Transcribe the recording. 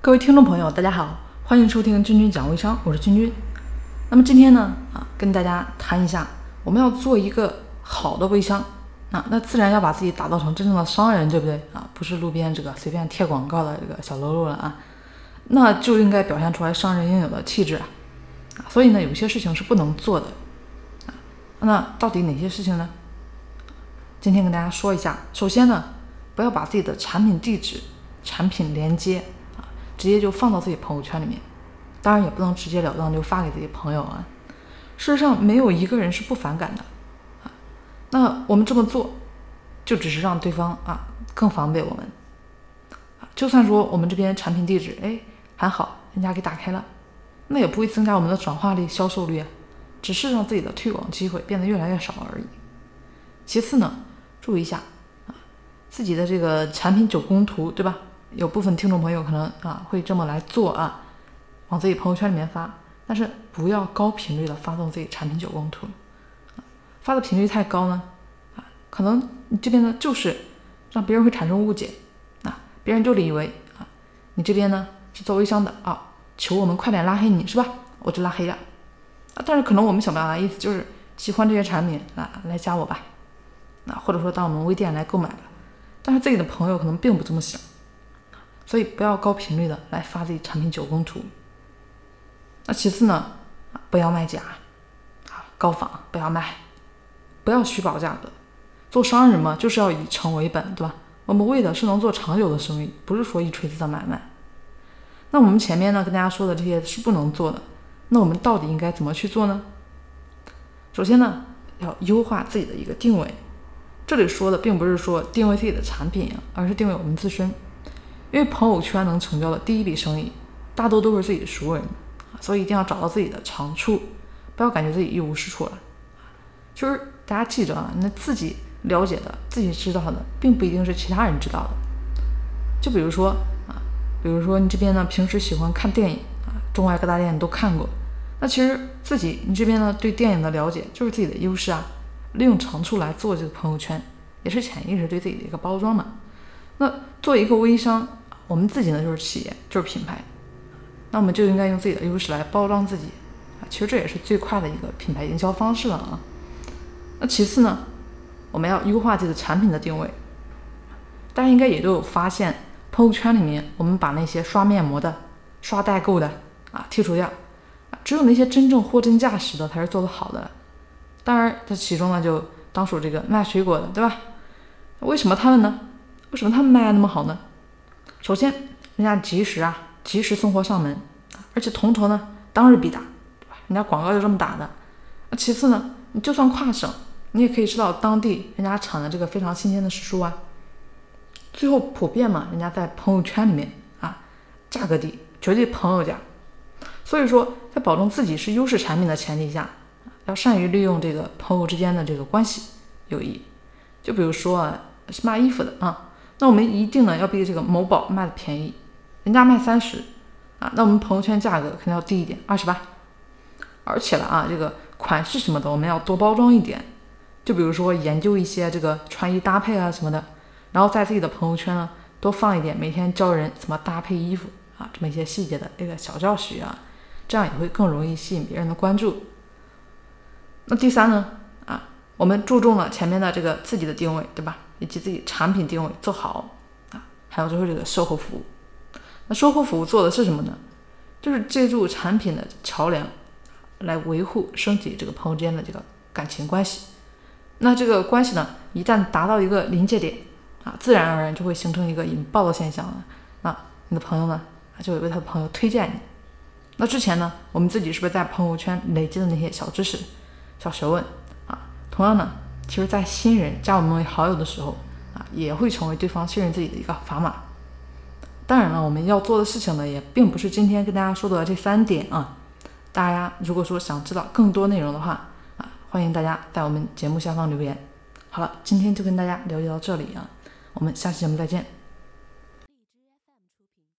各位听众朋友，大家好，欢迎收听君君讲微商，我是君君。那么今天呢，啊，跟大家谈一下，我们要做一个好的微商，啊，那自然要把自己打造成真正的商人，对不对？啊，不是路边这个随便贴广告的这个小喽啰了啊，那就应该表现出来商人应有的气质啊。啊，所以呢，有些事情是不能做的，啊，那到底哪些事情呢？今天跟大家说一下，首先呢，不要把自己的产品地址、产品链接。直接就放到自己朋友圈里面，当然也不能直截了当就发给自己朋友啊。事实上，没有一个人是不反感的啊。那我们这么做，就只是让对方啊更防备我们啊。就算说我们这边产品地址哎还好，人家给打开了，那也不会增加我们的转化率、销售率啊，只是让自己的推广机会变得越来越少而已。其次呢，注意一下啊，自己的这个产品九宫图，对吧？有部分听众朋友可能啊会这么来做啊，往自己朋友圈里面发，但是不要高频率的发送自己产品九宫图，发的频率太高呢，啊，可能你这边呢就是让别人会产生误解，啊，别人就以为啊你这边呢是做微商的啊，求我们快点拉黑你是吧？我就拉黑了，啊，但是可能我们想表达意思就是喜欢这些产品啊来加我吧，啊，或者说到我们微店来购买吧，但是自己的朋友可能并不这么想。所以不要高频率的来发自己产品九宫图。那其次呢，不要卖假，啊，高仿不要卖，不要虚报价格。做商人嘛，就是要以诚为本，对吧？我们为的是能做长久的生意，不是说一锤子的买卖。那我们前面呢跟大家说的这些是不能做的，那我们到底应该怎么去做呢？首先呢，要优化自己的一个定位。这里说的并不是说定位自己的产品，而是定位我们自身。因为朋友圈能成交的第一笔生意，大多都是自己的熟人，所以一定要找到自己的长处，不要感觉自己一无是处了。就是大家记着啊，那自己了解的、自己知道的，并不一定是其他人知道的。就比如说啊，比如说你这边呢，平时喜欢看电影啊，中外各大电影都看过，那其实自己你这边呢，对电影的了解就是自己的优势啊，利用长处来做这个朋友圈，也是潜意识对自己的一个包装嘛。那作为一个微商。我们自己呢就是企业，就是品牌，那我们就应该用自己的优势来包装自己啊。其实这也是最快的一个品牌营销方式了啊。那其次呢，我们要优化自己的产品的定位。大家应该也都有发现，朋友圈里面我们把那些刷面膜的、刷代购的啊剔除掉，只有那些真正货真价实的才是做得好的。当然，这其中呢就当属这个卖水果的，对吧？为什么他们呢？为什么他们卖的那么好呢？首先，人家及时啊，及时送货上门，而且同城呢，当日必达，对吧？人家广告就这么打的。那其次呢，你就算跨省，你也可以吃到当地人家产的这个非常新鲜的时蔬啊。最后普遍嘛，人家在朋友圈里面啊，价格低，绝对朋友价。所以说，在保证自己是优势产品的前提下，要善于利用这个朋友之间的这个关系友谊。就比如说啊，是卖衣服的啊。那我们一定呢要比这个某宝卖的便宜，人家卖三十啊，那我们朋友圈价格肯定要低一点，二十八。而且了啊，这个款式什么的我们要多包装一点，就比如说研究一些这个穿衣搭配啊什么的，然后在自己的朋友圈呢多放一点每天教人怎么搭配衣服啊这么一些细节的这个小教学啊，这样也会更容易吸引别人的关注。那第三呢啊，我们注重了前面的这个自己的定位，对吧？以及自己产品定位做好啊，还有就是这个售后服务。那售后服务做的是什么呢？就是借助产品的桥梁来维护升级这个朋友之间的这个感情关系。那这个关系呢，一旦达到一个临界点啊，自然而然就会形成一个引爆的现象了。那你的朋友呢，就会为他的朋友推荐你。那之前呢，我们自己是不是在朋友圈累积的那些小知识、小学问啊？同样呢？其实，在新人加我们为好友的时候啊，也会成为对方信任自己的一个砝码。当然了，我们要做的事情呢，也并不是今天跟大家说的这三点啊。大家如果说想知道更多内容的话啊，欢迎大家在我们节目下方留言。好了，今天就跟大家了解到这里啊，我们下期节目再见。